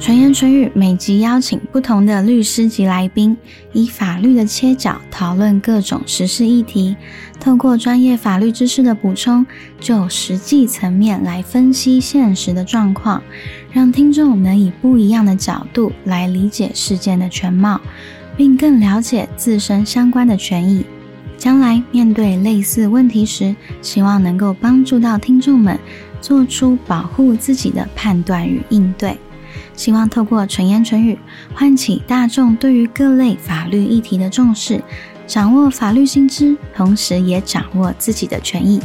纯言纯语每集邀请不同的律师及来宾，以法律的切角讨论各种时事议题，透过专业法律知识的补充，就实际层面来分析现实的状况，让听众能以不一样的角度来理解事件的全貌，并更了解自身相关的权益。将来面对类似问题时，希望能够帮助到听众们做出保护自己的判断与应对。希望透过纯言纯语，唤起大众对于各类法律议题的重视，掌握法律新知，同时也掌握自己的权益。